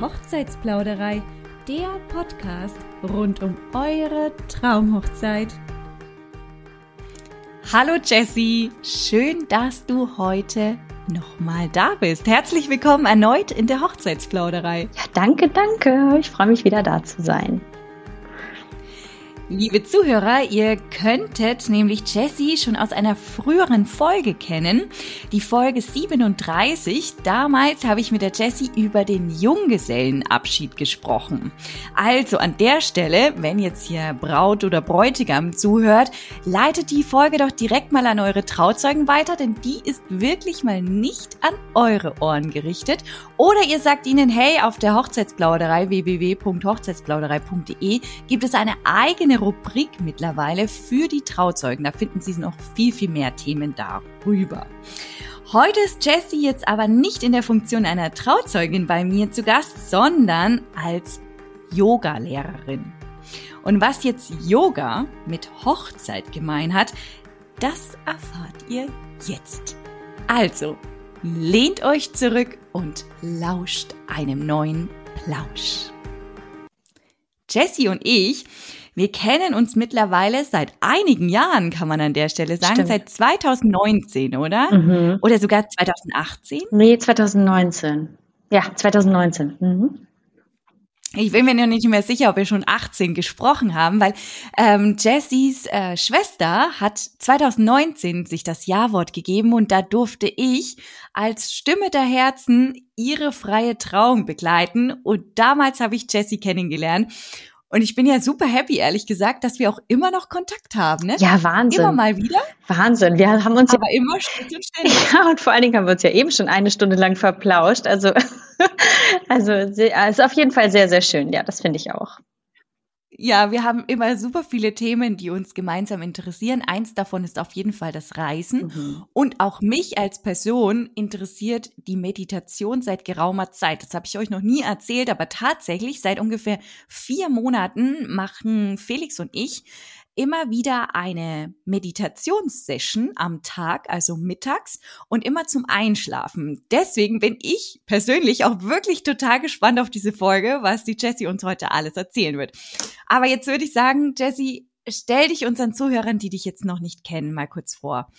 Hochzeitsplauderei, der Podcast rund um eure Traumhochzeit. Hallo Jessie, schön, dass du heute nochmal da bist. Herzlich willkommen erneut in der Hochzeitsplauderei. Ja, danke, danke. Ich freue mich wieder da zu sein. Liebe Zuhörer, ihr könntet nämlich Jessie schon aus einer früheren Folge kennen, die Folge 37. Damals habe ich mit der Jessie über den Junggesellenabschied gesprochen. Also an der Stelle, wenn jetzt hier Braut oder Bräutigam zuhört, leitet die Folge doch direkt mal an eure Trauzeugen weiter, denn die ist wirklich mal nicht an eure Ohren gerichtet. Oder ihr sagt ihnen, hey, auf der Hochzeitsplauderei www.hochzeitsplauderei.de gibt es eine eigene Rubrik mittlerweile für die Trauzeugen. Da finden Sie noch viel, viel mehr Themen darüber. Heute ist Jessie jetzt aber nicht in der Funktion einer Trauzeugin bei mir zu Gast, sondern als Yoga-Lehrerin. Und was jetzt Yoga mit Hochzeit gemein hat, das erfahrt ihr jetzt. Also, lehnt euch zurück und lauscht einem neuen Plausch. Jessie und ich wir kennen uns mittlerweile seit einigen Jahren, kann man an der Stelle sagen, Stimmt. seit 2019, oder? Mhm. Oder sogar 2018? Nee, 2019. Ja, 2019. Mhm. Ich bin mir noch nicht mehr sicher, ob wir schon 18 gesprochen haben, weil ähm, Jessys äh, Schwester hat 2019 sich das Ja-Wort gegeben und da durfte ich als Stimme der Herzen ihre freie Trauung begleiten und damals habe ich Jessie kennengelernt und ich bin ja super happy, ehrlich gesagt, dass wir auch immer noch Kontakt haben. Ne? Ja, Wahnsinn. Immer mal wieder. Wahnsinn. Wir haben uns aber ja, immer Schritt und ständig. Ja, und vor allen Dingen haben wir uns ja eben schon eine Stunde lang verplauscht. Also, also ist auf jeden Fall sehr, sehr schön. Ja, das finde ich auch. Ja, wir haben immer super viele Themen, die uns gemeinsam interessieren. Eins davon ist auf jeden Fall das Reisen. Mhm. Und auch mich als Person interessiert die Meditation seit geraumer Zeit. Das habe ich euch noch nie erzählt, aber tatsächlich seit ungefähr vier Monaten machen Felix und ich immer wieder eine Meditationssession am Tag, also mittags und immer zum Einschlafen. Deswegen bin ich persönlich auch wirklich total gespannt auf diese Folge, was die Jessie uns heute alles erzählen wird. Aber jetzt würde ich sagen, Jessie, stell dich unseren Zuhörern, die dich jetzt noch nicht kennen, mal kurz vor.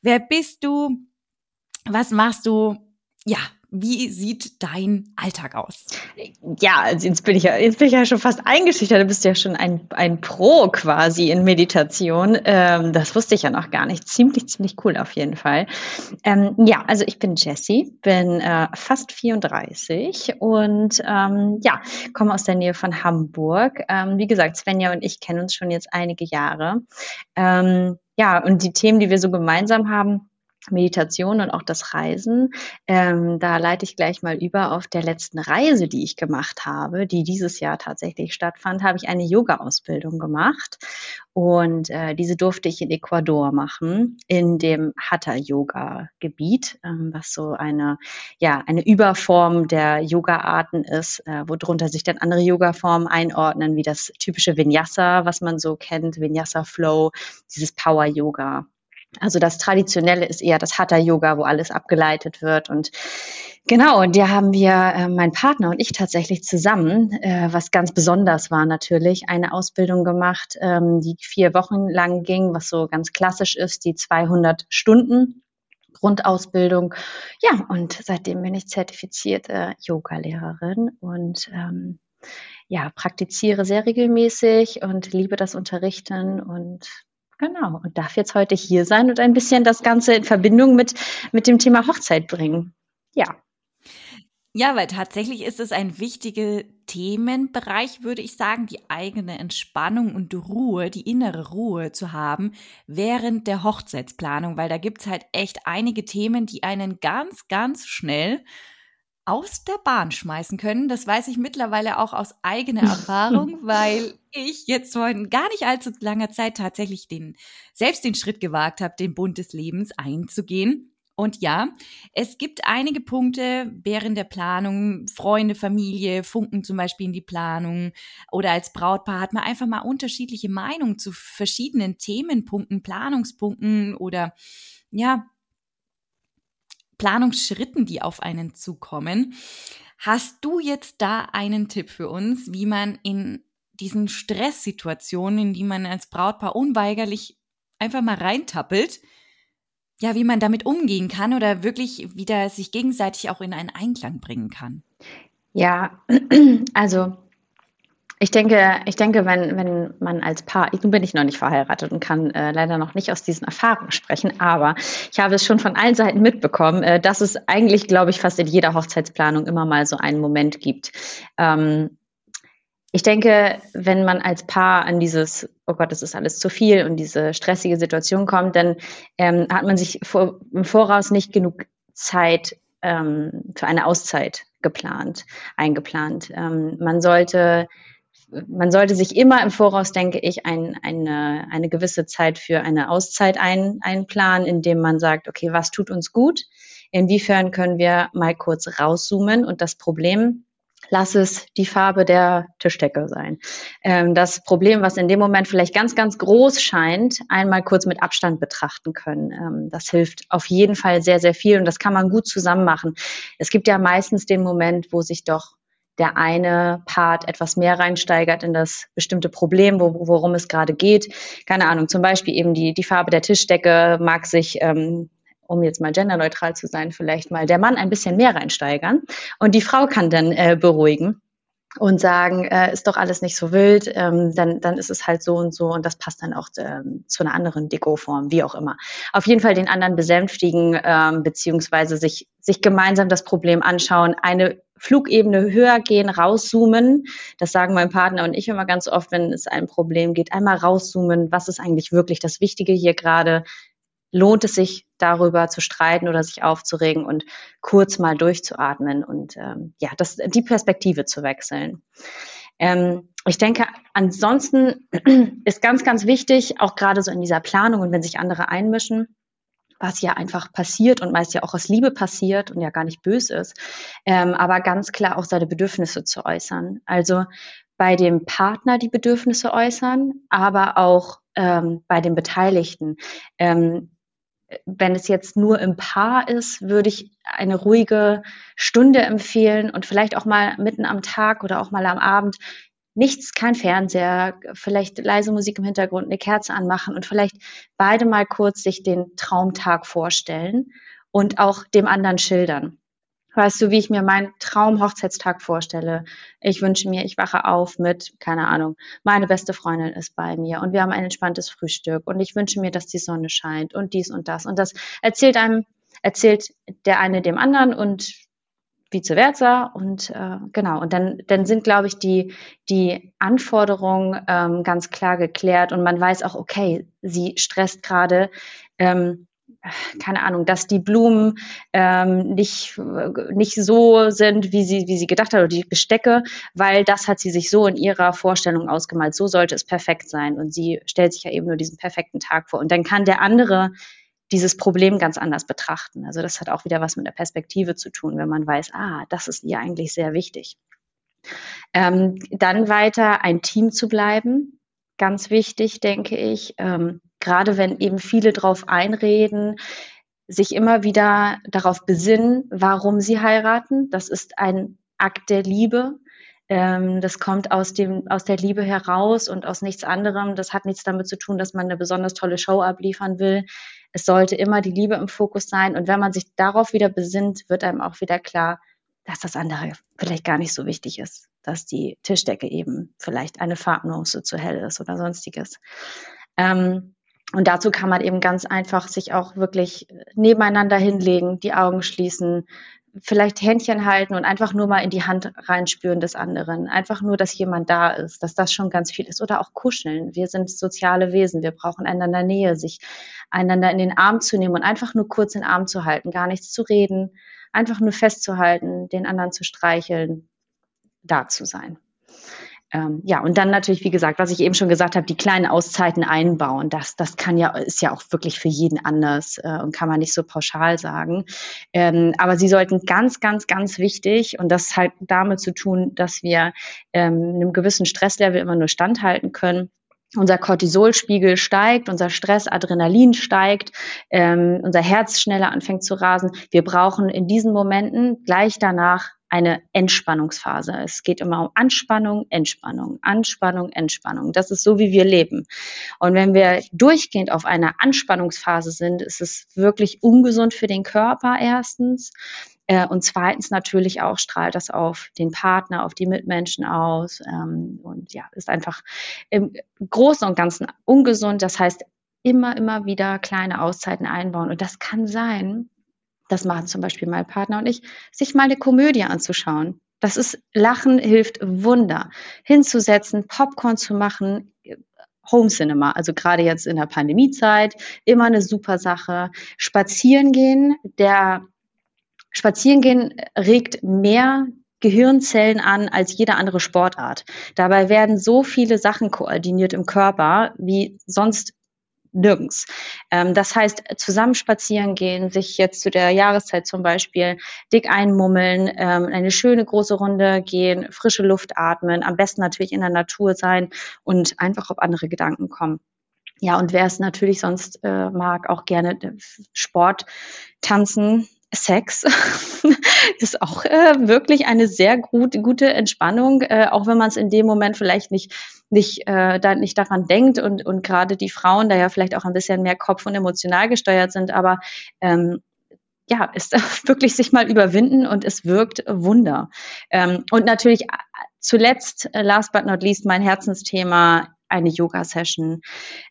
Wer bist du? Was machst du? Ja, wie sieht dein Alltag aus? Ja, also jetzt bin ich ja, jetzt bin ich ja schon fast eingeschüchtert. Du bist ja schon ein, ein Pro quasi in Meditation. Ähm, das wusste ich ja noch gar nicht. Ziemlich, ziemlich cool auf jeden Fall. Ähm, ja, also ich bin Jessie, bin äh, fast 34 und ähm, ja, komme aus der Nähe von Hamburg. Ähm, wie gesagt, Svenja und ich kennen uns schon jetzt einige Jahre. Ähm, ja, und die Themen, die wir so gemeinsam haben, Meditation und auch das Reisen. Ähm, da leite ich gleich mal über auf der letzten Reise, die ich gemacht habe, die dieses Jahr tatsächlich stattfand, habe ich eine Yoga-Ausbildung gemacht. Und äh, diese durfte ich in Ecuador machen, in dem Hatha-Yoga-Gebiet, ähm, was so eine, ja, eine Überform der Yoga-Arten ist, äh, worunter sich dann andere Yoga-Formen einordnen, wie das typische Vinyasa, was man so kennt, Vinyasa-Flow, dieses Power-Yoga. Also das Traditionelle ist eher das Hatha-Yoga, wo alles abgeleitet wird. Und genau, und da haben wir, äh, mein Partner und ich tatsächlich zusammen, äh, was ganz besonders war natürlich, eine Ausbildung gemacht, ähm, die vier Wochen lang ging, was so ganz klassisch ist, die 200 Stunden. Grundausbildung. Ja, und seitdem bin ich zertifizierte Yoga-Lehrerin und ähm, ja, praktiziere sehr regelmäßig und liebe das Unterrichten und Genau, und darf jetzt heute hier sein und ein bisschen das Ganze in Verbindung mit, mit dem Thema Hochzeit bringen. Ja. Ja, weil tatsächlich ist es ein wichtiger Themenbereich, würde ich sagen, die eigene Entspannung und Ruhe, die innere Ruhe zu haben während der Hochzeitsplanung, weil da gibt's halt echt einige Themen, die einen ganz, ganz schnell aus der Bahn schmeißen können. Das weiß ich mittlerweile auch aus eigener Erfahrung, weil ich jetzt vor gar nicht allzu langer Zeit tatsächlich den, selbst den Schritt gewagt habe, den Bund des Lebens einzugehen. Und ja, es gibt einige Punkte während der Planung, Freunde, Familie, funken zum Beispiel in die Planung oder als Brautpaar hat man einfach mal unterschiedliche Meinungen zu verschiedenen Themenpunkten, Planungspunkten oder ja, Planungsschritten, die auf einen zukommen. Hast du jetzt da einen Tipp für uns, wie man in diesen Stresssituationen, in die man als Brautpaar unweigerlich einfach mal reintappelt, ja, wie man damit umgehen kann oder wirklich wieder sich gegenseitig auch in einen Einklang bringen kann? Ja, also ich denke, ich denke, wenn, wenn man als Paar, nun bin ich noch nicht verheiratet und kann äh, leider noch nicht aus diesen Erfahrungen sprechen, aber ich habe es schon von allen Seiten mitbekommen, äh, dass es eigentlich, glaube ich, fast in jeder Hochzeitsplanung immer mal so einen Moment gibt. Ähm, ich denke, wenn man als Paar an dieses, oh Gott, das ist alles zu viel und diese stressige Situation kommt, dann ähm, hat man sich vor, im Voraus nicht genug Zeit ähm, für eine Auszeit geplant, eingeplant. Ähm, man sollte man sollte sich immer im Voraus, denke ich, ein, eine, eine gewisse Zeit für eine Auszeit ein, einplanen, indem man sagt, okay, was tut uns gut? Inwiefern können wir mal kurz rauszoomen und das Problem lass es die Farbe der Tischdecke sein. Ähm, das Problem, was in dem Moment vielleicht ganz, ganz groß scheint, einmal kurz mit Abstand betrachten können. Ähm, das hilft auf jeden Fall sehr, sehr viel und das kann man gut zusammen machen. Es gibt ja meistens den Moment, wo sich doch der eine Part etwas mehr reinsteigert in das bestimmte Problem, wo, worum es gerade geht. Keine Ahnung, zum Beispiel eben die, die Farbe der Tischdecke mag sich, ähm, um jetzt mal genderneutral zu sein, vielleicht mal der Mann ein bisschen mehr reinsteigern und die Frau kann dann äh, beruhigen und sagen, äh, ist doch alles nicht so wild, ähm, dann, dann ist es halt so und so und das passt dann auch ähm, zu einer anderen Dekoform, wie auch immer. Auf jeden Fall den anderen besänftigen, ähm, beziehungsweise sich, sich gemeinsam das Problem anschauen, eine Flugebene höher gehen, rauszoomen. Das sagen mein Partner und ich immer ganz oft, wenn es ein Problem geht. Einmal rauszoomen, was ist eigentlich wirklich das Wichtige hier gerade? Lohnt es sich, darüber zu streiten oder sich aufzuregen und kurz mal durchzuatmen und ähm, ja, das, die Perspektive zu wechseln. Ähm, ich denke, ansonsten ist ganz, ganz wichtig, auch gerade so in dieser Planung und wenn sich andere einmischen, was ja einfach passiert und meist ja auch aus Liebe passiert und ja gar nicht böse ist, ähm, aber ganz klar auch seine Bedürfnisse zu äußern. Also bei dem Partner die Bedürfnisse äußern, aber auch ähm, bei den Beteiligten. Ähm, wenn es jetzt nur im Paar ist, würde ich eine ruhige Stunde empfehlen und vielleicht auch mal mitten am Tag oder auch mal am Abend nichts, kein Fernseher, vielleicht leise Musik im Hintergrund, eine Kerze anmachen und vielleicht beide mal kurz sich den Traumtag vorstellen und auch dem anderen schildern. Weißt du, wie ich mir meinen Traumhochzeitstag vorstelle? Ich wünsche mir, ich wache auf mit, keine Ahnung, meine beste Freundin ist bei mir und wir haben ein entspanntes Frühstück und ich wünsche mir, dass die Sonne scheint und dies und das. Und das erzählt einem, erzählt der eine dem anderen und vice versa und äh, genau und dann dann sind glaube ich die die Anforderungen ähm, ganz klar geklärt und man weiß auch okay sie stresst gerade ähm, keine Ahnung, dass die Blumen ähm, nicht, nicht so sind, wie sie, wie sie gedacht hat, oder die Bestecke, weil das hat sie sich so in ihrer Vorstellung ausgemalt. So sollte es perfekt sein. Und sie stellt sich ja eben nur diesen perfekten Tag vor. Und dann kann der andere dieses Problem ganz anders betrachten. Also das hat auch wieder was mit der Perspektive zu tun, wenn man weiß, ah, das ist ihr eigentlich sehr wichtig. Ähm, dann weiter ein Team zu bleiben, ganz wichtig, denke ich. Ähm, gerade wenn eben viele drauf einreden, sich immer wieder darauf besinnen, warum sie heiraten. Das ist ein Akt der Liebe. Ähm, das kommt aus dem, aus der Liebe heraus und aus nichts anderem. Das hat nichts damit zu tun, dass man eine besonders tolle Show abliefern will. Es sollte immer die Liebe im Fokus sein. Und wenn man sich darauf wieder besinnt, wird einem auch wieder klar, dass das andere vielleicht gar nicht so wichtig ist, dass die Tischdecke eben vielleicht eine Farbnuance zu hell ist oder sonstiges. Ähm, und dazu kann man eben ganz einfach sich auch wirklich nebeneinander hinlegen, die Augen schließen, vielleicht Händchen halten und einfach nur mal in die Hand reinspüren des anderen. Einfach nur, dass jemand da ist, dass das schon ganz viel ist. Oder auch kuscheln. Wir sind soziale Wesen. Wir brauchen einander Nähe, sich einander in den Arm zu nehmen und einfach nur kurz in den Arm zu halten, gar nichts zu reden, einfach nur festzuhalten, den anderen zu streicheln, da zu sein. Ähm, ja, und dann natürlich, wie gesagt, was ich eben schon gesagt habe, die kleinen Auszeiten einbauen. Das, das kann ja, ist ja auch wirklich für jeden anders äh, und kann man nicht so pauschal sagen. Ähm, aber sie sollten ganz, ganz, ganz wichtig, und das hat damit zu tun, dass wir ähm, einem gewissen Stresslevel immer nur standhalten können unser Cortisolspiegel steigt, unser Stress, Adrenalin steigt, ähm, unser Herz schneller anfängt zu rasen. Wir brauchen in diesen Momenten gleich danach eine Entspannungsphase. Es geht immer um Anspannung, Entspannung, Anspannung, Entspannung. Das ist so, wie wir leben. Und wenn wir durchgehend auf einer Anspannungsphase sind, ist es wirklich ungesund für den Körper erstens. Äh, und zweitens natürlich auch strahlt das auf den Partner, auf die Mitmenschen aus. Ähm, und ja, ist einfach im Großen und Ganzen ungesund. Das heißt, immer, immer wieder kleine Auszeiten einbauen. Und das kann sein, das machen zum Beispiel mein Partner und ich, sich mal eine Komödie anzuschauen. Das ist, Lachen hilft Wunder. Hinzusetzen, Popcorn zu machen, Home Cinema, also gerade jetzt in der Pandemiezeit, immer eine super Sache. Spazieren gehen, der Spazieren gehen regt mehr Gehirnzellen an als jede andere Sportart. Dabei werden so viele Sachen koordiniert im Körper wie sonst nirgends. Ähm, das heißt, zusammen spazieren gehen, sich jetzt zu der Jahreszeit zum Beispiel dick einmummeln, ähm, eine schöne große Runde gehen, frische Luft atmen, am besten natürlich in der Natur sein und einfach auf andere Gedanken kommen. Ja, und wer es natürlich sonst äh, mag, auch gerne äh, Sport, Tanzen, Sex ist auch äh, wirklich eine sehr gut, gute Entspannung, äh, auch wenn man es in dem Moment vielleicht nicht nicht äh, da nicht daran denkt und und gerade die Frauen da ja vielleicht auch ein bisschen mehr Kopf und emotional gesteuert sind, aber ähm, ja, ist wirklich sich mal überwinden und es wirkt Wunder. Ähm, und natürlich äh, zuletzt, äh, last but not least, mein Herzensthema eine Yoga-Session.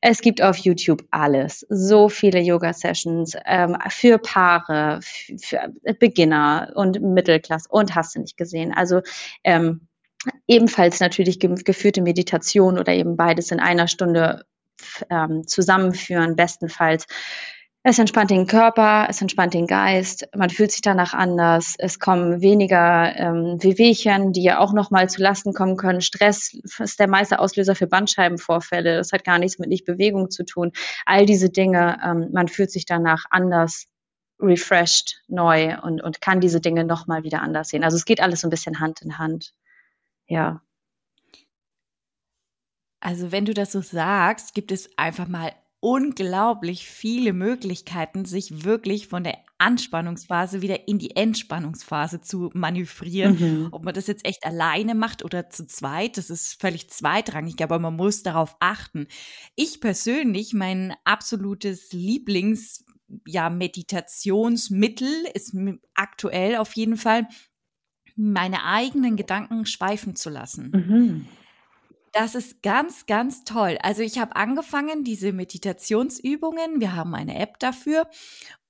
Es gibt auf YouTube alles. So viele Yoga-Sessions ähm, für Paare, für Beginner und Mittelklasse und hast du nicht gesehen. Also ähm, ebenfalls natürlich geführte Meditation oder eben beides in einer Stunde ähm, zusammenführen, bestenfalls es entspannt den Körper, es entspannt den Geist, man fühlt sich danach anders, es kommen weniger ähm, Wehwehchen, die ja auch nochmal zu Lasten kommen können. Stress ist der meiste Auslöser für Bandscheibenvorfälle, das hat gar nichts mit Nichtbewegung zu tun. All diese Dinge, ähm, man fühlt sich danach anders, refreshed, neu und, und kann diese Dinge nochmal wieder anders sehen. Also es geht alles so ein bisschen Hand in Hand. Ja. Also wenn du das so sagst, gibt es einfach mal unglaublich viele Möglichkeiten, sich wirklich von der Anspannungsphase wieder in die Entspannungsphase zu manövrieren. Mhm. Ob man das jetzt echt alleine macht oder zu zweit, das ist völlig zweitrangig, aber man muss darauf achten. Ich persönlich, mein absolutes Lieblings ja, Meditationsmittel ist aktuell auf jeden Fall, meine eigenen Gedanken schweifen zu lassen. Mhm. Das ist ganz, ganz toll. Also ich habe angefangen, diese Meditationsübungen, wir haben eine App dafür,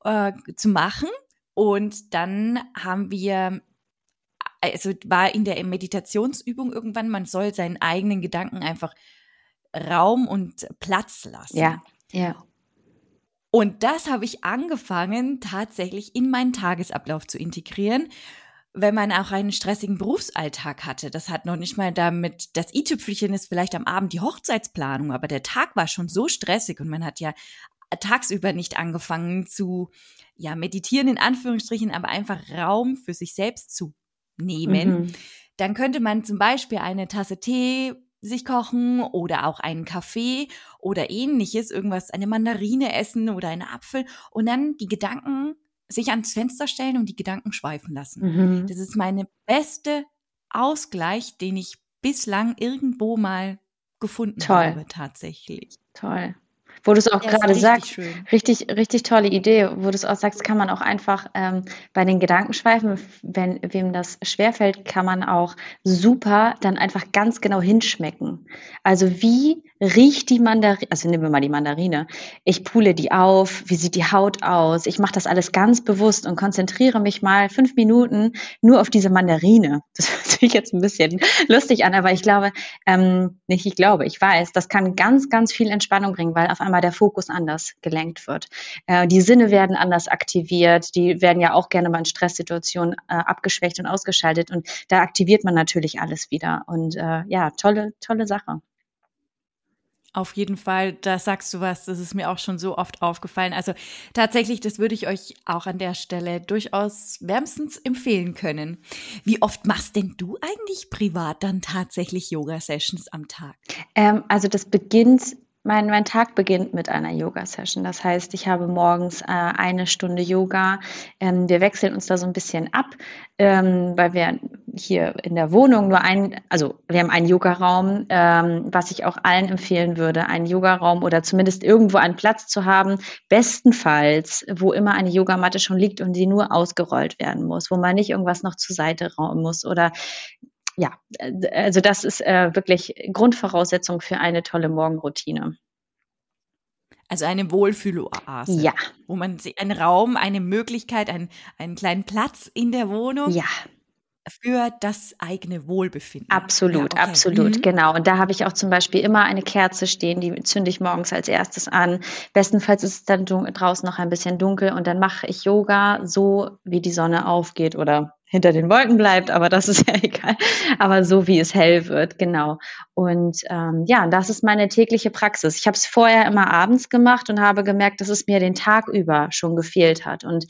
äh, zu machen. Und dann haben wir, also war in der Meditationsübung irgendwann, man soll seinen eigenen Gedanken einfach Raum und Platz lassen. Ja, ja. Und das habe ich angefangen, tatsächlich in meinen Tagesablauf zu integrieren wenn man auch einen stressigen Berufsalltag hatte. Das hat noch nicht mal damit, das i-Tüpfelchen ist vielleicht am Abend die Hochzeitsplanung, aber der Tag war schon so stressig und man hat ja tagsüber nicht angefangen zu, ja, meditieren in Anführungsstrichen, aber einfach Raum für sich selbst zu nehmen. Mhm. Dann könnte man zum Beispiel eine Tasse Tee sich kochen oder auch einen Kaffee oder ähnliches, irgendwas, eine Mandarine essen oder einen Apfel und dann die Gedanken sich ans Fenster stellen und die Gedanken schweifen lassen. Mhm. Das ist meine beste Ausgleich, den ich bislang irgendwo mal gefunden Toll. habe, tatsächlich. Toll. Wo du es auch gerade sagst, schön. richtig, richtig tolle Idee, wo du es auch sagst, kann man auch einfach ähm, bei den Gedankenschweifen, wenn wem das schwerfällt, kann man auch super dann einfach ganz genau hinschmecken. Also wie riecht die Mandarine, also nehmen wir mal die Mandarine, ich pule die auf, wie sieht die Haut aus, ich mache das alles ganz bewusst und konzentriere mich mal fünf Minuten nur auf diese Mandarine. Das hört sich jetzt ein bisschen lustig an, aber ich glaube, ähm, nicht ich glaube, ich weiß, das kann ganz, ganz viel Entspannung bringen, weil auf einmal der Fokus anders gelenkt wird. Äh, die Sinne werden anders aktiviert, die werden ja auch gerne mal in Stresssituationen äh, abgeschwächt und ausgeschaltet und da aktiviert man natürlich alles wieder und äh, ja, tolle, tolle Sache. Auf jeden Fall, da sagst du was, das ist mir auch schon so oft aufgefallen. Also tatsächlich, das würde ich euch auch an der Stelle durchaus wärmstens empfehlen können. Wie oft machst denn du eigentlich privat dann tatsächlich Yoga-Sessions am Tag? Ähm, also das beginnt mein, mein Tag beginnt mit einer Yoga-Session. Das heißt, ich habe morgens äh, eine Stunde Yoga. Ähm, wir wechseln uns da so ein bisschen ab, ähm, weil wir hier in der Wohnung nur ein, also wir haben einen Yogaraum, ähm, was ich auch allen empfehlen würde, einen Yogaraum oder zumindest irgendwo einen Platz zu haben, bestenfalls, wo immer eine Yogamatte schon liegt und die nur ausgerollt werden muss, wo man nicht irgendwas noch zur Seite rauben muss oder ja, also das ist äh, wirklich Grundvoraussetzung für eine tolle Morgenroutine. Also eine Wohlfühloase. Ja. Wo man einen Raum, eine Möglichkeit, einen, einen kleinen Platz in der Wohnung. Ja für das eigene Wohlbefinden. Absolut, ja, okay. absolut, mhm. genau. Und da habe ich auch zum Beispiel immer eine Kerze stehen, die zünde ich morgens als erstes an. Bestenfalls ist es dann draußen noch ein bisschen dunkel und dann mache ich Yoga so, wie die Sonne aufgeht oder hinter den Wolken bleibt, aber das ist ja egal. Aber so wie es hell wird, genau. Und ähm, ja, das ist meine tägliche Praxis. Ich habe es vorher immer abends gemacht und habe gemerkt, dass es mir den Tag über schon gefehlt hat. Und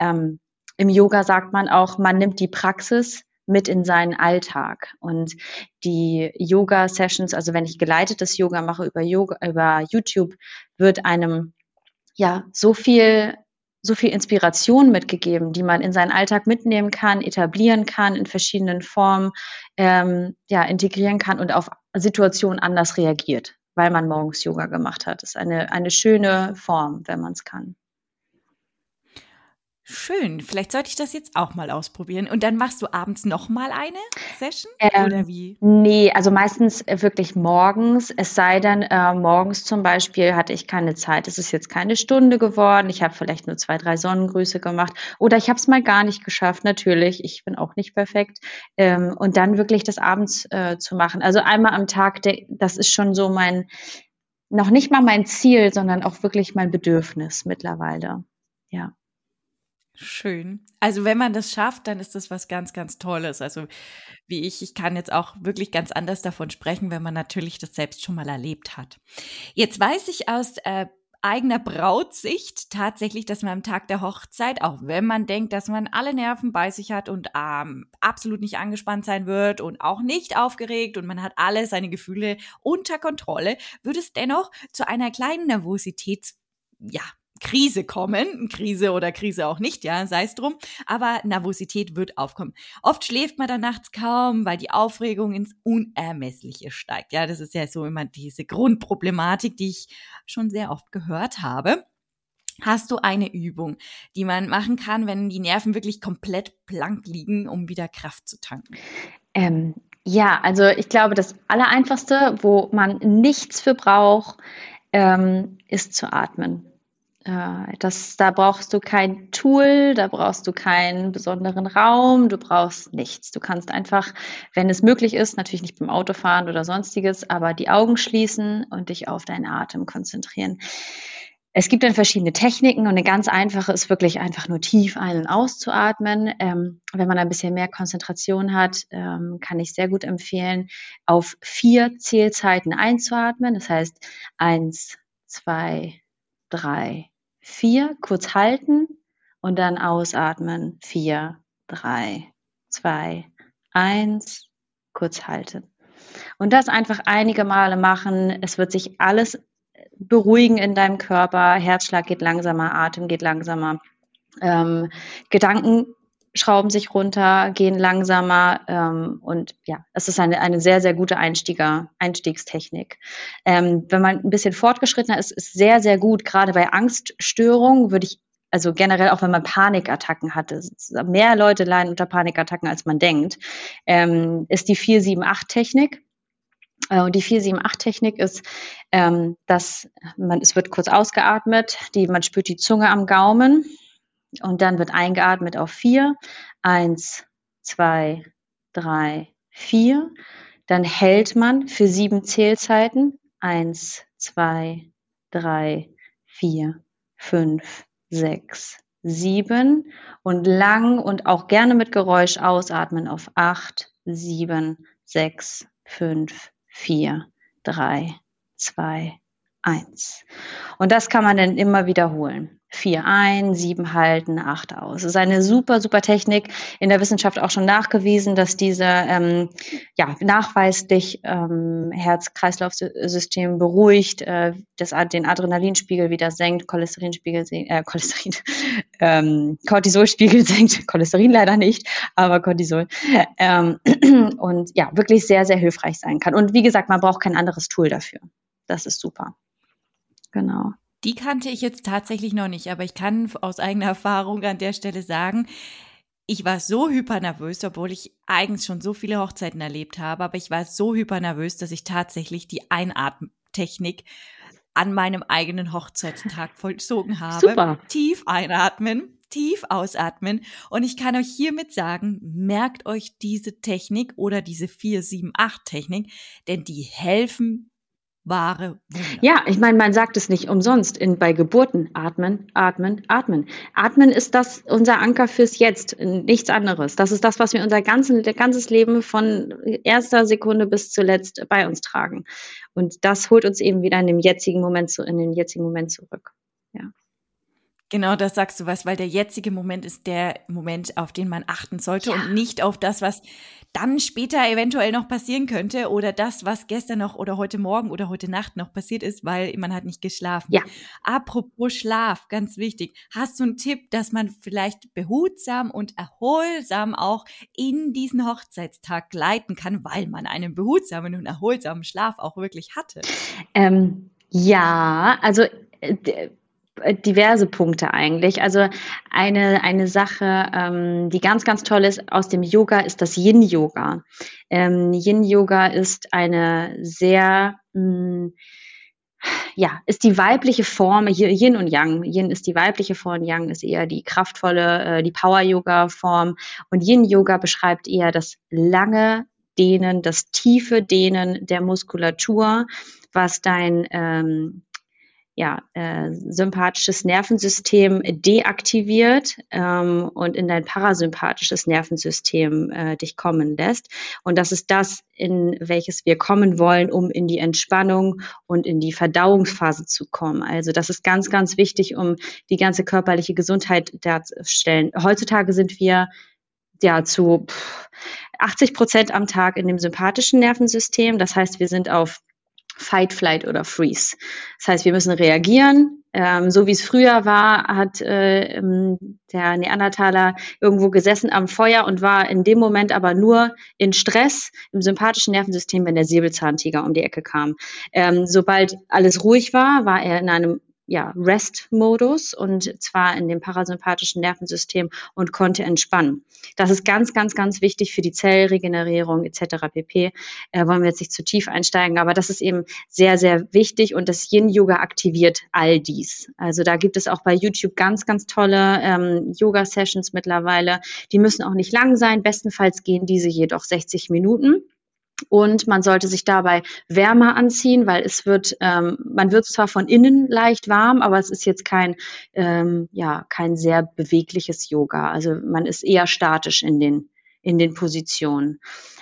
ähm, im Yoga sagt man auch, man nimmt die Praxis mit in seinen Alltag. Und die Yoga-Sessions, also wenn ich geleitetes Yoga mache über Yoga, über YouTube, wird einem ja so viel so viel Inspiration mitgegeben, die man in seinen Alltag mitnehmen kann, etablieren kann, in verschiedenen Formen ähm, ja, integrieren kann und auf Situationen anders reagiert, weil man morgens Yoga gemacht hat. Das ist eine, eine schöne Form, wenn man es kann. Schön. Vielleicht sollte ich das jetzt auch mal ausprobieren. Und dann machst du abends noch mal eine Session? Ähm, oder wie? Nee, also meistens äh, wirklich morgens. Es sei denn, äh, morgens zum Beispiel hatte ich keine Zeit. Es ist jetzt keine Stunde geworden. Ich habe vielleicht nur zwei, drei Sonnengrüße gemacht. Oder ich habe es mal gar nicht geschafft. Natürlich, ich bin auch nicht perfekt. Ähm, und dann wirklich das abends äh, zu machen. Also einmal am Tag, das ist schon so mein, noch nicht mal mein Ziel, sondern auch wirklich mein Bedürfnis mittlerweile. Ja. Schön. Also wenn man das schafft, dann ist das was ganz, ganz Tolles. Also wie ich, ich kann jetzt auch wirklich ganz anders davon sprechen, wenn man natürlich das selbst schon mal erlebt hat. Jetzt weiß ich aus äh, eigener Brautsicht tatsächlich, dass man am Tag der Hochzeit, auch wenn man denkt, dass man alle Nerven bei sich hat und ähm, absolut nicht angespannt sein wird und auch nicht aufgeregt und man hat alle seine Gefühle unter Kontrolle, wird es dennoch zu einer kleinen Nervosität ja, Krise kommen, Krise oder Krise auch nicht, ja, sei es drum, aber Nervosität wird aufkommen. Oft schläft man dann nachts kaum, weil die Aufregung ins Unermessliche steigt. Ja, das ist ja so immer diese Grundproblematik, die ich schon sehr oft gehört habe. Hast du eine Übung, die man machen kann, wenn die Nerven wirklich komplett blank liegen, um wieder Kraft zu tanken? Ähm, ja, also ich glaube, das Allereinfachste, wo man nichts für braucht, ähm, ist zu atmen. Äh, das, da brauchst du kein Tool, da brauchst du keinen besonderen Raum, du brauchst nichts. Du kannst einfach, wenn es möglich ist, natürlich nicht beim Autofahren oder sonstiges, aber die Augen schließen und dich auf deinen Atem konzentrieren. Es gibt dann verschiedene Techniken und eine ganz einfache ist wirklich einfach nur tief ein- und auszuatmen. Ähm, wenn man ein bisschen mehr Konzentration hat, ähm, kann ich sehr gut empfehlen, auf vier Zählzeiten einzuatmen. Das heißt eins, zwei, drei, vier, kurz halten und dann ausatmen. Vier, drei, zwei, eins, kurz halten. Und das einfach einige Male machen. Es wird sich alles beruhigen in deinem Körper. Herzschlag geht langsamer, Atem geht langsamer. Ähm, Gedanken schrauben sich runter, gehen langsamer ähm, und ja, es ist eine, eine sehr, sehr gute Einstieger, Einstiegstechnik. Ähm, wenn man ein bisschen fortgeschrittener ist, ist sehr, sehr gut, gerade bei Angststörungen würde ich, also generell auch wenn man Panikattacken hatte, mehr Leute leiden unter Panikattacken, als man denkt, ähm, ist die 478-Technik. Äh, und die 478-Technik ist, ähm, dass man, es wird kurz ausgeatmet, die, man spürt die Zunge am Gaumen, und dann wird eingeatmet auf vier. Eins, zwei, drei, vier. Dann hält man für sieben Zählzeiten. Eins, zwei, drei, vier, fünf, sechs, sieben. Und lang und auch gerne mit Geräusch ausatmen auf acht, sieben, sechs, fünf, vier, drei, zwei, eins. Und das kann man dann immer wiederholen. Vier ein, sieben halten, acht aus. Es ist eine super, super Technik. In der Wissenschaft auch schon nachgewiesen, dass diese ähm, ja, nachweislich ähm, Herz-Kreislauf-System beruhigt, äh, das, den Adrenalinspiegel wieder senkt, Cholesterinspiegel, äh, Cholesterin, ähm, Cortisolspiegel senkt, Cholesterin leider nicht, aber Cortisol. Ähm, und ja, wirklich sehr, sehr hilfreich sein kann. Und wie gesagt, man braucht kein anderes Tool dafür. Das ist super. Genau. Die kannte ich jetzt tatsächlich noch nicht, aber ich kann aus eigener Erfahrung an der Stelle sagen, ich war so hypernervös, obwohl ich eigentlich schon so viele Hochzeiten erlebt habe, aber ich war so hypernervös, dass ich tatsächlich die Einatmtechnik an meinem eigenen Hochzeitstag vollzogen habe. Super. Tief einatmen, tief ausatmen. Und ich kann euch hiermit sagen, merkt euch diese Technik oder diese 478-Technik, denn die helfen wahre Wunder. Ja, ich meine, man sagt es nicht umsonst in, bei Geburten. Atmen, atmen, atmen. Atmen ist das unser Anker fürs Jetzt, nichts anderes. Das ist das, was wir unser ganzen, ganzes Leben von erster Sekunde bis zuletzt bei uns tragen. Und das holt uns eben wieder in den jetzigen Moment, in den jetzigen Moment zurück. Ja. Genau, das sagst du was, weil der jetzige Moment ist der Moment, auf den man achten sollte ja. und nicht auf das, was dann später eventuell noch passieren könnte oder das, was gestern noch oder heute Morgen oder heute Nacht noch passiert ist, weil man hat nicht geschlafen. Ja. Apropos Schlaf, ganz wichtig. Hast du einen Tipp, dass man vielleicht behutsam und erholsam auch in diesen Hochzeitstag gleiten kann, weil man einen behutsamen und erholsamen Schlaf auch wirklich hatte? Ähm, ja, also äh, diverse Punkte eigentlich. Also eine, eine Sache, ähm, die ganz, ganz toll ist aus dem Yoga, ist das Yin-Yoga. Ähm, Yin-Yoga ist eine sehr, mh, hm, ja, ist die weibliche Form, Yin und Yang. Yin ist die weibliche Form, Yang ist eher die kraftvolle, äh, die Power-Yoga-Form. Und Yin-Yoga beschreibt eher das lange Dehnen, das tiefe Dehnen der Muskulatur, was dein ähm, ja, äh, sympathisches Nervensystem deaktiviert ähm, und in dein parasympathisches Nervensystem äh, dich kommen lässt. Und das ist das, in welches wir kommen wollen, um in die Entspannung und in die Verdauungsphase zu kommen. Also das ist ganz, ganz wichtig, um die ganze körperliche Gesundheit darzustellen. Heutzutage sind wir ja zu 80 Prozent am Tag in dem sympathischen Nervensystem. Das heißt, wir sind auf Fight, Flight oder Freeze. Das heißt, wir müssen reagieren. Ähm, so wie es früher war, hat äh, ähm, der Neandertaler irgendwo gesessen am Feuer und war in dem Moment aber nur in Stress im sympathischen Nervensystem, wenn der Säbelzahntiger um die Ecke kam. Ähm, sobald alles ruhig war, war er in einem ja, Rest-Modus und zwar in dem parasympathischen Nervensystem und konnte entspannen. Das ist ganz, ganz, ganz wichtig für die Zellregenerierung etc. pp. Äh, wollen wir jetzt nicht zu tief einsteigen, aber das ist eben sehr, sehr wichtig und das Yin-Yoga aktiviert all dies. Also da gibt es auch bei YouTube ganz, ganz tolle ähm, Yoga-Sessions mittlerweile. Die müssen auch nicht lang sein. Bestenfalls gehen diese jedoch 60 Minuten. Und man sollte sich dabei wärmer anziehen, weil es wird, ähm, man wird zwar von innen leicht warm, aber es ist jetzt kein, ähm, ja, kein sehr bewegliches Yoga. Also man ist eher statisch in den, in den Positionen.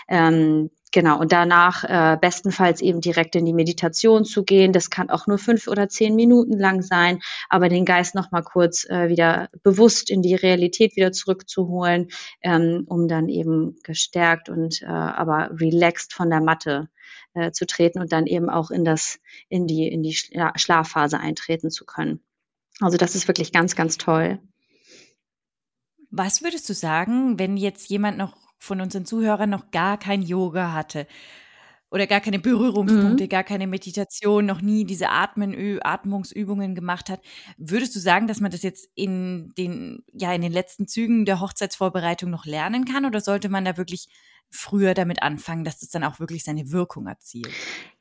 Ähm, Genau, und danach äh, bestenfalls eben direkt in die Meditation zu gehen. Das kann auch nur fünf oder zehn Minuten lang sein, aber den Geist nochmal kurz äh, wieder bewusst in die Realität wieder zurückzuholen, ähm, um dann eben gestärkt und äh, aber relaxed von der Matte äh, zu treten und dann eben auch in das, in die, in die Schlafphase eintreten zu können. Also das ist wirklich ganz, ganz toll. Was würdest du sagen, wenn jetzt jemand noch von unseren Zuhörern noch gar kein Yoga hatte oder gar keine Berührungspunkte, mhm. gar keine Meditation, noch nie diese Atmen, Atmungsübungen gemacht hat, würdest du sagen, dass man das jetzt in den, ja, in den letzten Zügen der Hochzeitsvorbereitung noch lernen kann oder sollte man da wirklich früher damit anfangen, dass das dann auch wirklich seine Wirkung erzielt?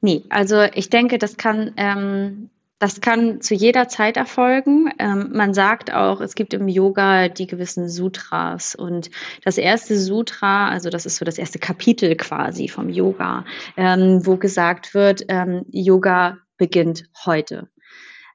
Nee, also ich denke, das kann ähm, das kann zu jeder Zeit erfolgen. Ähm, man sagt auch, es gibt im Yoga die gewissen Sutras. Und das erste Sutra, also das ist so das erste Kapitel quasi vom Yoga, ähm, wo gesagt wird, ähm, Yoga beginnt heute.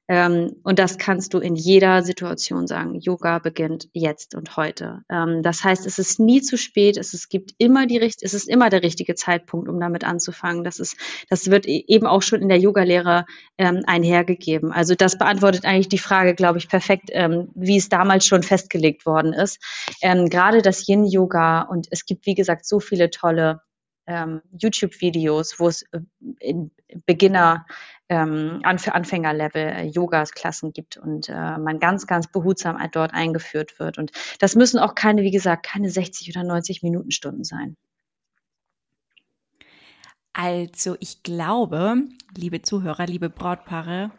Ähm, und das kannst du in jeder Situation sagen. Yoga beginnt jetzt und heute. Ähm, das heißt, es ist nie zu spät. Es, es gibt immer die es ist immer der richtige Zeitpunkt, um damit anzufangen. Das ist, das wird e-, eben auch schon in der Yogalehre ähm, einhergegeben. Also das beantwortet eigentlich die Frage, glaube ich, perfekt, ähm, wie es damals schon festgelegt worden ist. Ähm, gerade das Yin Yoga und es gibt, wie gesagt, so viele tolle ähm, YouTube-Videos, wo es äh, Beginner ähm, Anfängerlevel äh, Yoga-Klassen gibt und äh, man ganz, ganz behutsam dort eingeführt wird. Und das müssen auch keine, wie gesagt, keine 60 oder 90 Minutenstunden sein. Also ich glaube, liebe Zuhörer, liebe Brautpaare,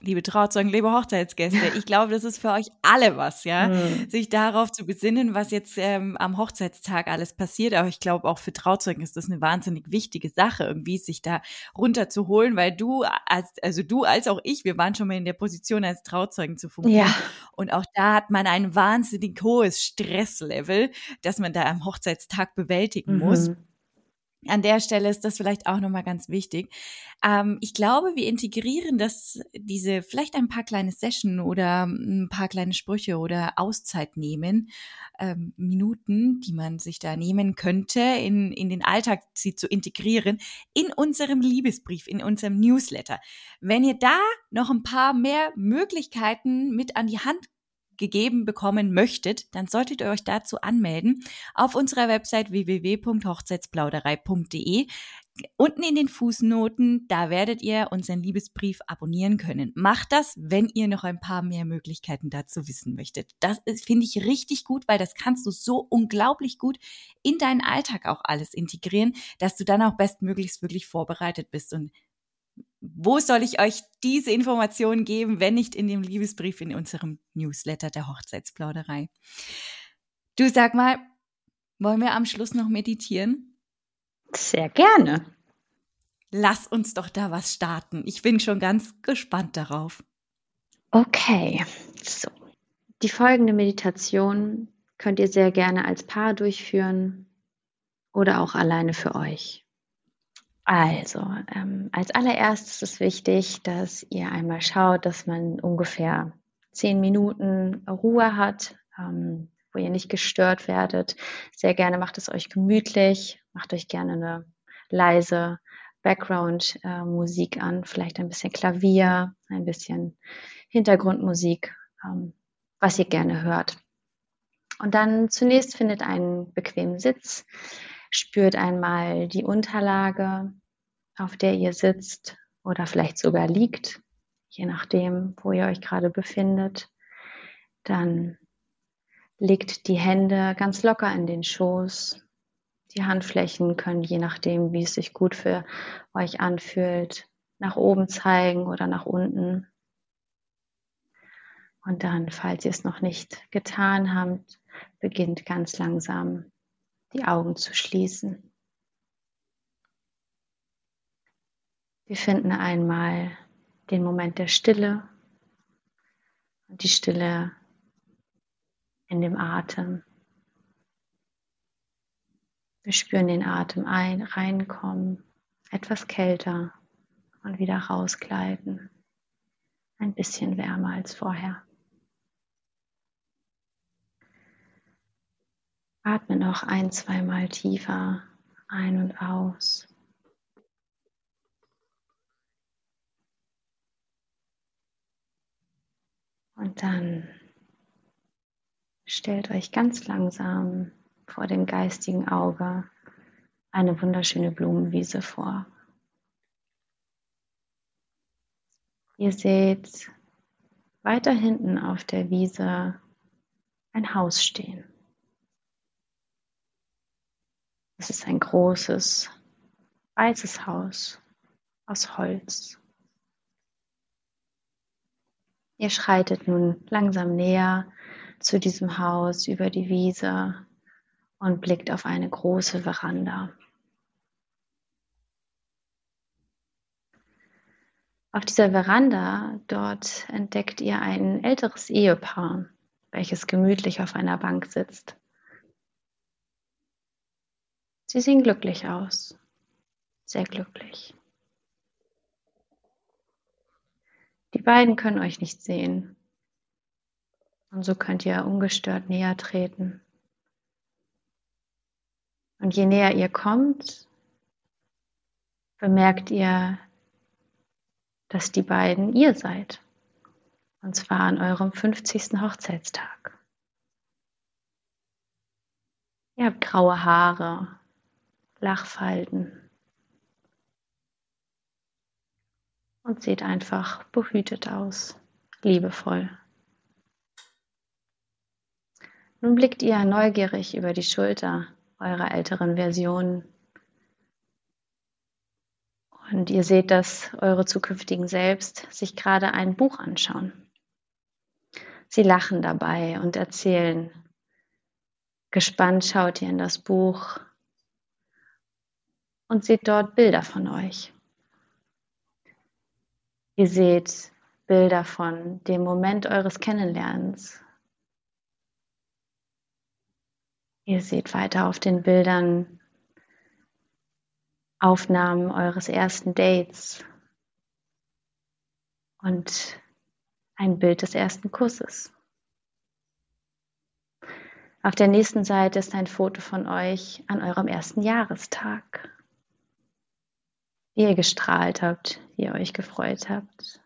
liebe Trauzeugen, liebe Hochzeitsgäste, ich glaube, das ist für euch alle was, ja, mhm. sich darauf zu besinnen, was jetzt ähm, am Hochzeitstag alles passiert. Aber ich glaube, auch für Trauzeugen ist das eine wahnsinnig wichtige Sache, irgendwie sich da runterzuholen, weil du, als, also du als auch ich, wir waren schon mal in der Position, als Trauzeugen zu fungieren. Ja. Und auch da hat man ein wahnsinnig hohes Stresslevel, das man da am Hochzeitstag bewältigen mhm. muss. An der Stelle ist das vielleicht auch nochmal ganz wichtig. Ähm, ich glaube, wir integrieren das, diese vielleicht ein paar kleine Session oder ein paar kleine Sprüche oder Auszeit nehmen, ähm, Minuten, die man sich da nehmen könnte, in, in den Alltag sie zu integrieren, in unserem Liebesbrief, in unserem Newsletter. Wenn ihr da noch ein paar mehr Möglichkeiten mit an die Hand gegeben bekommen möchtet, dann solltet ihr euch dazu anmelden auf unserer Website www.hochzeitsplauderei.de. Unten in den Fußnoten, da werdet ihr unseren Liebesbrief abonnieren können. Macht das, wenn ihr noch ein paar mehr Möglichkeiten dazu wissen möchtet. Das finde ich richtig gut, weil das kannst du so unglaublich gut in deinen Alltag auch alles integrieren, dass du dann auch bestmöglichst wirklich vorbereitet bist. Und wo soll ich euch diese Informationen geben, wenn nicht in dem Liebesbrief in unserem Newsletter der Hochzeitsplauderei? Du sag mal, wollen wir am Schluss noch meditieren? Sehr gerne. Lass uns doch da was starten. Ich bin schon ganz gespannt darauf. Okay, so. Die folgende Meditation könnt ihr sehr gerne als Paar durchführen oder auch alleine für euch. Also, ähm, als allererstes ist wichtig, dass ihr einmal schaut, dass man ungefähr zehn Minuten Ruhe hat, ähm, wo ihr nicht gestört werdet. Sehr gerne macht es euch gemütlich, macht euch gerne eine leise Background-Musik äh, an, vielleicht ein bisschen Klavier, ein bisschen Hintergrundmusik, ähm, was ihr gerne hört. Und dann zunächst findet einen bequemen Sitz, spürt einmal die Unterlage, auf der ihr sitzt oder vielleicht sogar liegt, je nachdem, wo ihr euch gerade befindet. Dann legt die Hände ganz locker in den Schoß. Die Handflächen können, je nachdem, wie es sich gut für euch anfühlt, nach oben zeigen oder nach unten. Und dann, falls ihr es noch nicht getan habt, beginnt ganz langsam die Augen zu schließen. Wir finden einmal den Moment der Stille und die Stille in dem Atem. Wir spüren den Atem ein, reinkommen, etwas kälter und wieder rausgleiten. Ein bisschen wärmer als vorher. Atme noch ein, zweimal tiefer ein und aus. Und dann stellt euch ganz langsam vor dem geistigen Auge eine wunderschöne Blumenwiese vor. Ihr seht weiter hinten auf der Wiese ein Haus stehen. Es ist ein großes, weißes Haus aus Holz. Ihr schreitet nun langsam näher zu diesem Haus über die Wiese und blickt auf eine große Veranda. Auf dieser Veranda dort entdeckt ihr ein älteres Ehepaar, welches gemütlich auf einer Bank sitzt. Sie sehen glücklich aus, sehr glücklich. Die beiden können euch nicht sehen. Und so könnt ihr ungestört näher treten. Und je näher ihr kommt, bemerkt ihr, dass die beiden ihr seid. Und zwar an eurem 50. Hochzeitstag. Ihr habt graue Haare, Lachfalten und seht einfach behütet aus, liebevoll. Nun blickt ihr neugierig über die Schulter eurer älteren Version und ihr seht, dass eure zukünftigen Selbst sich gerade ein Buch anschauen. Sie lachen dabei und erzählen. Gespannt schaut ihr in das Buch und seht dort Bilder von euch. Ihr seht Bilder von dem Moment eures Kennenlernens. Ihr seht weiter auf den Bildern Aufnahmen eures ersten Dates und ein Bild des ersten Kusses. Auf der nächsten Seite ist ein Foto von euch an eurem ersten Jahrestag. Wie ihr gestrahlt habt, wie ihr euch gefreut habt.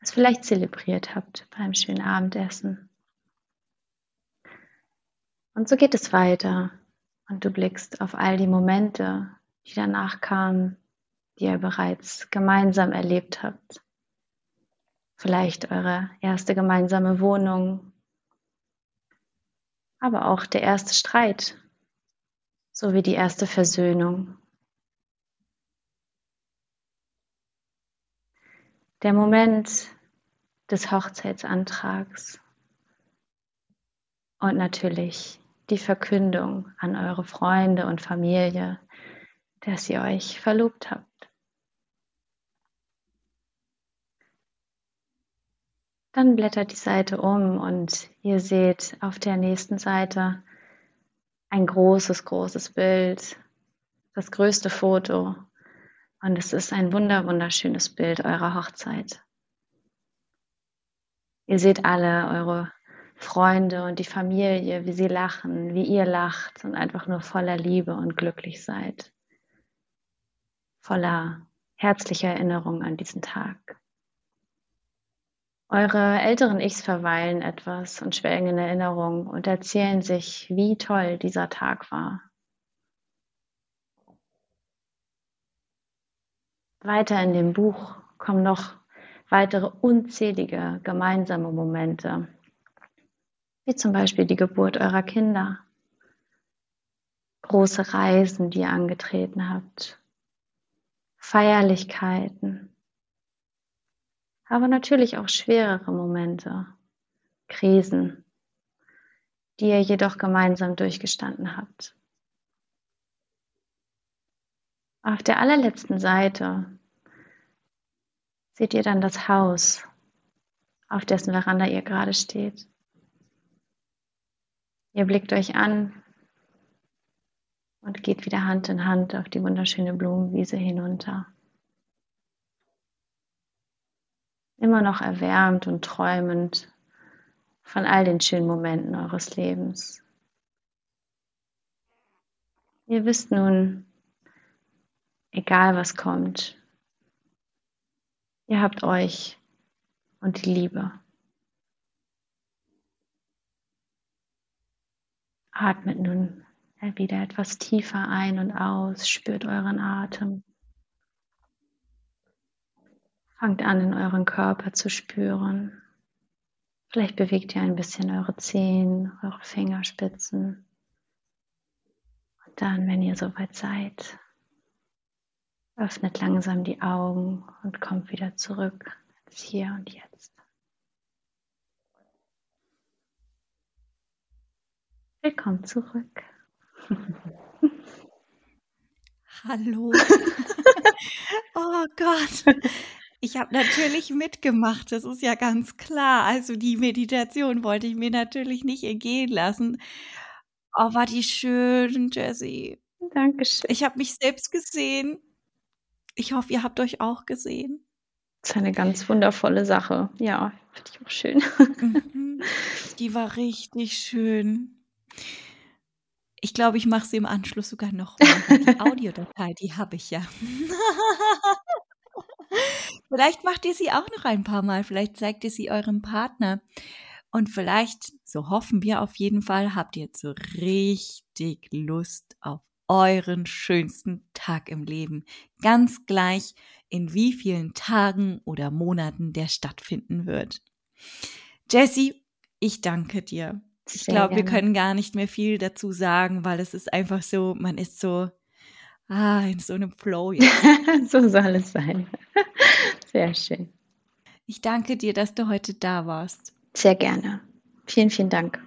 Es vielleicht zelebriert habt beim schönen Abendessen. Und so geht es weiter. Und du blickst auf all die Momente, die danach kamen, die ihr bereits gemeinsam erlebt habt. Vielleicht eure erste gemeinsame Wohnung, aber auch der erste Streit sowie die erste Versöhnung. Der Moment des Hochzeitsantrags und natürlich die Verkündung an eure Freunde und Familie, dass ihr euch verlobt habt. Dann blättert die Seite um und ihr seht auf der nächsten Seite ein großes, großes Bild, das größte Foto. Und es ist ein wunder, wunderschönes Bild eurer Hochzeit. Ihr seht alle eure Freunde und die Familie, wie sie lachen, wie ihr lacht und einfach nur voller Liebe und glücklich seid. Voller herzlicher Erinnerung an diesen Tag. Eure älteren Ichs verweilen etwas und schwelgen in Erinnerung und erzählen sich, wie toll dieser Tag war. Weiter in dem Buch kommen noch weitere unzählige gemeinsame Momente, wie zum Beispiel die Geburt eurer Kinder, große Reisen, die ihr angetreten habt, Feierlichkeiten, aber natürlich auch schwerere Momente, Krisen, die ihr jedoch gemeinsam durchgestanden habt. Auf der allerletzten Seite seht ihr dann das Haus, auf dessen Veranda ihr gerade steht. Ihr blickt euch an und geht wieder Hand in Hand auf die wunderschöne Blumenwiese hinunter. Immer noch erwärmt und träumend von all den schönen Momenten eures Lebens. Ihr wisst nun, egal was kommt, ihr habt euch und die Liebe. Atmet nun wieder etwas tiefer ein und aus, spürt euren Atem. Fangt an, in euren Körper zu spüren. Vielleicht bewegt ihr ein bisschen eure Zehen, eure Fingerspitzen. Und dann, wenn ihr soweit seid, öffnet langsam die Augen und kommt wieder zurück ins Hier und Jetzt. Willkommen zurück. Hallo. oh Gott. Ich habe natürlich mitgemacht, das ist ja ganz klar. Also die Meditation wollte ich mir natürlich nicht entgehen lassen. Oh, war die schön, Jessie. Dankeschön. Ich habe mich selbst gesehen. Ich hoffe, ihr habt euch auch gesehen. Das ist eine ganz wundervolle Sache. Ja, finde ich auch schön. Mhm. Die war richtig schön. Ich glaube, ich mache sie im Anschluss sogar noch mal. Die Audiodatei, die habe ich ja. Vielleicht macht ihr sie auch noch ein paar Mal. Vielleicht zeigt ihr sie eurem Partner. Und vielleicht, so hoffen wir auf jeden Fall, habt ihr so richtig Lust auf euren schönsten Tag im Leben. Ganz gleich, in wie vielen Tagen oder Monaten der stattfinden wird. Jessie, ich danke dir. Ich glaube, wir können gar nicht mehr viel dazu sagen, weil es ist einfach so, man ist so ah, in so einem Flow jetzt. so soll es sein. Sehr schön. Ich danke dir, dass du heute da warst. Sehr gerne. Vielen, vielen Dank.